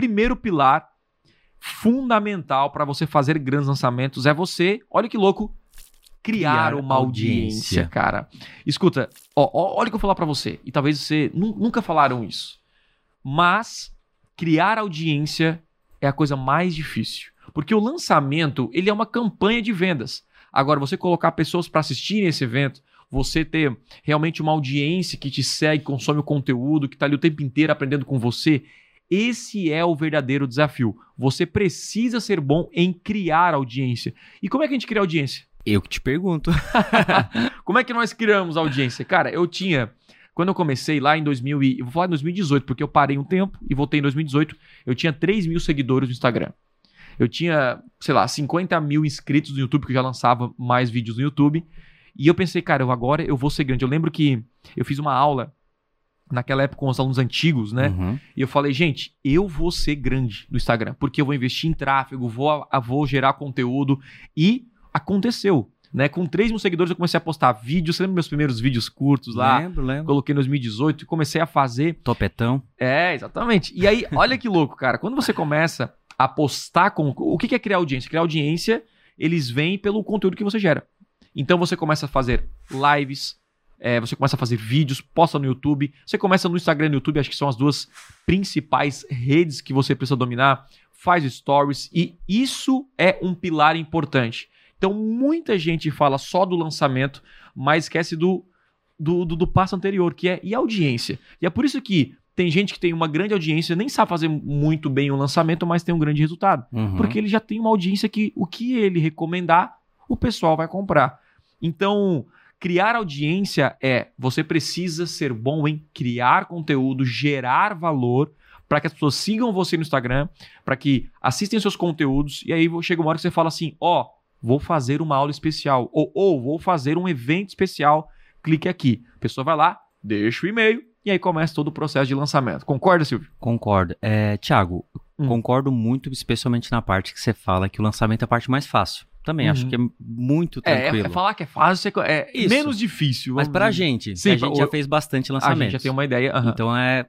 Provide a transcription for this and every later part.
primeiro pilar fundamental para você fazer grandes lançamentos é você, olha que louco, criar, Criar uma audiência, audiência. cara. Escuta, ó, ó, olha o que eu vou falar para você, e talvez você nu- nunca falaram isso, mas criar audiência é a coisa mais difícil, porque o lançamento, ele é uma campanha de vendas. Agora, você colocar pessoas para assistirem esse evento, você ter realmente uma audiência que te segue, consome o conteúdo, que está ali o tempo inteiro aprendendo com você, esse é o verdadeiro desafio. Você precisa ser bom em criar audiência. E como é que a gente cria audiência? Eu que te pergunto. Como é que nós criamos audiência? Cara, eu tinha. Quando eu comecei lá em 2000 e, vou falar em 2018, porque eu parei um tempo e voltei em 2018, eu tinha 3 mil seguidores no Instagram. Eu tinha, sei lá, 50 mil inscritos no YouTube, que eu já lançava mais vídeos no YouTube. E eu pensei, cara, eu agora eu vou ser grande. Eu lembro que eu fiz uma aula naquela época com os alunos antigos, né? Uhum. E eu falei, gente, eu vou ser grande no Instagram, porque eu vou investir em tráfego, vou, vou gerar conteúdo. E aconteceu. Né? Com 3 mil seguidores, eu comecei a postar vídeos. Você lembra meus primeiros vídeos curtos lá? Lembro, lembro. Coloquei em 2018 e comecei a fazer. Topetão. É, exatamente. E aí, olha que louco, cara. Quando você começa a postar com. O que é criar audiência? Criar audiência, eles vêm pelo conteúdo que você gera. Então você começa a fazer lives, é, você começa a fazer vídeos, posta no YouTube, você começa no Instagram e no YouTube, acho que são as duas principais redes que você precisa dominar, faz stories, e isso é um pilar importante. Então muita gente fala só do lançamento, mas esquece do, do, do, do passo anterior, que é e a audiência. E é por isso que tem gente que tem uma grande audiência, nem sabe fazer muito bem o lançamento, mas tem um grande resultado. Uhum. Porque ele já tem uma audiência que o que ele recomendar, o pessoal vai comprar. Então, criar audiência é você precisa ser bom em criar conteúdo, gerar valor para que as pessoas sigam você no Instagram, para que assistem seus conteúdos e aí chega uma hora que você fala assim: "Ó, vou fazer uma aula especial" ou ou vou fazer um evento especial, clique aqui. A pessoa vai lá, deixa o e-mail e aí começa todo o processo de lançamento. Concorda, Silvio? Concordo. É, Tiago, Hum. concordo muito, especialmente na parte que você fala que o lançamento é a parte mais fácil. Também Uhum. acho que é muito É, tranquilo. é falar que é fácil, é Isso. menos difícil. Mas pra dizer. gente, Sim, a pra- gente já fez bastante A lançamentos. gente já tem uma ideia. aham. Então é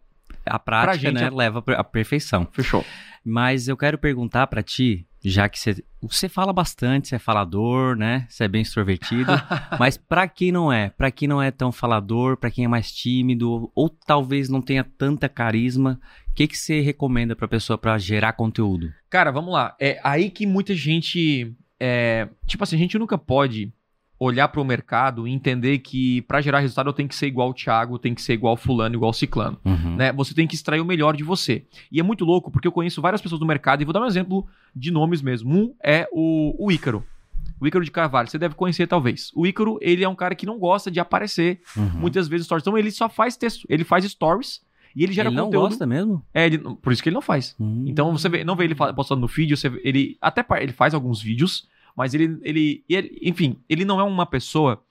a prática, gente, né, é- leva à perfeição. Fechou. Mas eu quero perguntar pra ti, já que você, você fala bastante, você é falador, né? Você é bem extrovertido, mas pra quem não é, Pra quem não é tão falador, pra quem é mais tímido ou talvez não tenha tanta carisma, o que que você recomenda pra pessoa pra gerar conteúdo? Cara, vamos lá. É aí que muita gente. É, tipo assim, a gente nunca pode olhar para o mercado e entender que para gerar resultado eu tenho que ser igual o Thiago, tenho que ser igual o fulano, igual o ciclano. Uhum. Né? Você tem que extrair o melhor de você. E é muito louco, porque eu conheço várias pessoas do mercado, e vou dar um exemplo de nomes mesmo. Um é o, o Ícaro. O Ícaro de Carvalho, você deve conhecer talvez. O Ícaro, ele é um cara que não gosta de aparecer Uhum. muitas vezes stories. Então ele só faz texto, ele faz stories e ele gera Ele não conteúdo. gosta mesmo? É, ele- por isso que ele não faz. Hum. Então você vê- não vê ele postando no feed, você vê- ele até ele faz alguns vídeos, mas ele, ele, ele- enfim, ele não é uma pessoa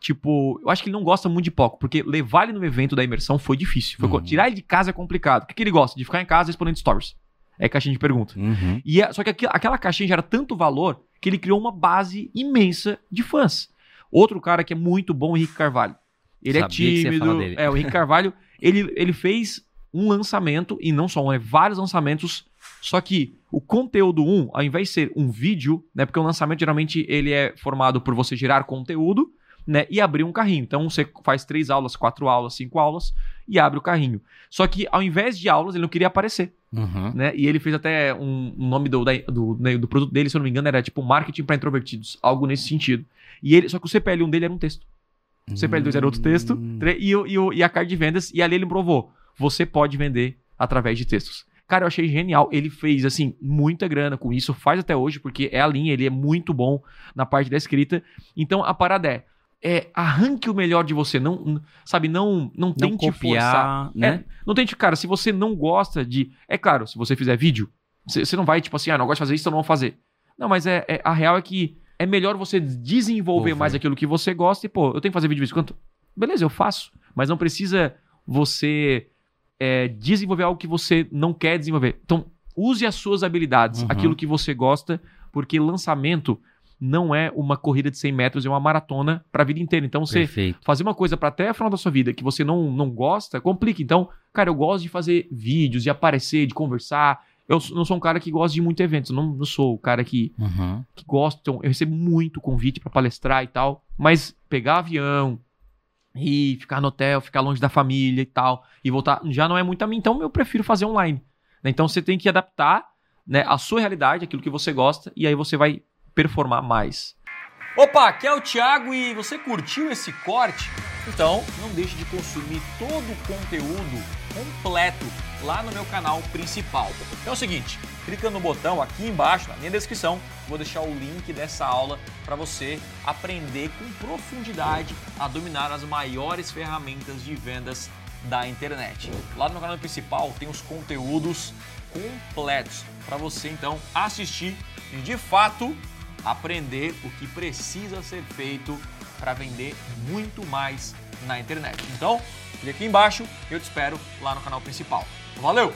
tipo, eu acho que ele não gosta muito de pouco, porque levar ele no evento da imersão foi difícil. Foi Uhum. Tirar ele de casa é complicado. O que, que ele gosta? De ficar em casa respondendo stories. É caixinha de pergunta. Uhum. E é- só que aquela caixinha gera tanto valor que ele criou uma base imensa de fãs. Outro cara que é muito bom, o Henrique Carvalho. Ele Sabia é que você ia tímido. É, o Henrique Carvalho, ele, ele fez um lançamento, e não só um, é vários lançamentos. Só que o conteúdo 1, ao invés de ser um vídeo, né? Porque o lançamento geralmente ele é formado por você gerar conteúdo, né? E abrir um carrinho. Então você faz três aulas, quatro aulas, cinco aulas e abre o carrinho. Só que ao invés de aulas, ele não queria aparecer Uhum. né? E ele fez até um, um nome do, da- do, né, do produto dele, se eu não me engano, era tipo marketing para introvertidos, algo nesse sentido. E ele, só que o CPL1 dele era um texto. O CPL2 era outro texto, Hum. e, e, e a carta de vendas, e ali ele provou: você pode vender através de textos. Cara, eu achei genial. Ele fez, assim, muita grana com isso, faz até hoje, porque é a linha, ele é muito bom na parte da escrita. Então, a parada é, é arranque o melhor de você, não, sabe, não, não Não tente forçar. copiar, né? É, não tente, cara, se você não gosta de. É claro, se você fizer vídeo, você não vai, tipo assim, ah, não gosto de fazer isso, então não vou fazer. Não, mas é, é- a real é que é melhor você desenvolver Desenvolver. mais aquilo que você gosta e, pô, eu tenho que fazer vídeo de vez em quando. Beleza, eu faço. Mas não precisa você é, desenvolver algo que você não quer desenvolver. Então, use as suas habilidades, Uhum. aquilo que você gosta, porque lançamento não é uma corrida de 100 metros, é uma maratona para a vida inteira. Então, você Perfeito. fazer uma coisa para até a final da sua vida que você não, não gosta, complica. Então, cara, eu gosto de fazer vídeos, de aparecer, de conversar. Eu não sou um cara que gosta de muito eventos, eu não, não sou o cara que, Uhum. que gosta. Então, eu recebo muito convite pra palestrar e tal, mas pegar avião e ficar no hotel, ficar longe da família e tal, e voltar, já não é muito a mim. Então, eu prefiro fazer online. né? Então, você tem que adaptar né, a sua realidade, aquilo que você gosta, e aí você vai performar mais. Opa, aqui é o Thiago e você curtiu esse corte? Então não deixe de consumir todo o conteúdo completo lá no meu canal principal. Então é o seguinte, clica no botão aqui embaixo na minha descrição, vou deixar o link dessa aula para você aprender com profundidade a dominar as maiores ferramentas de vendas da internet. Lá no meu canal principal tem os conteúdos completos para você então assistir e de fato aprender o que precisa ser feito para vender muito mais na internet. Então, clique aqui embaixo eu te espero lá no canal principal. Valeu!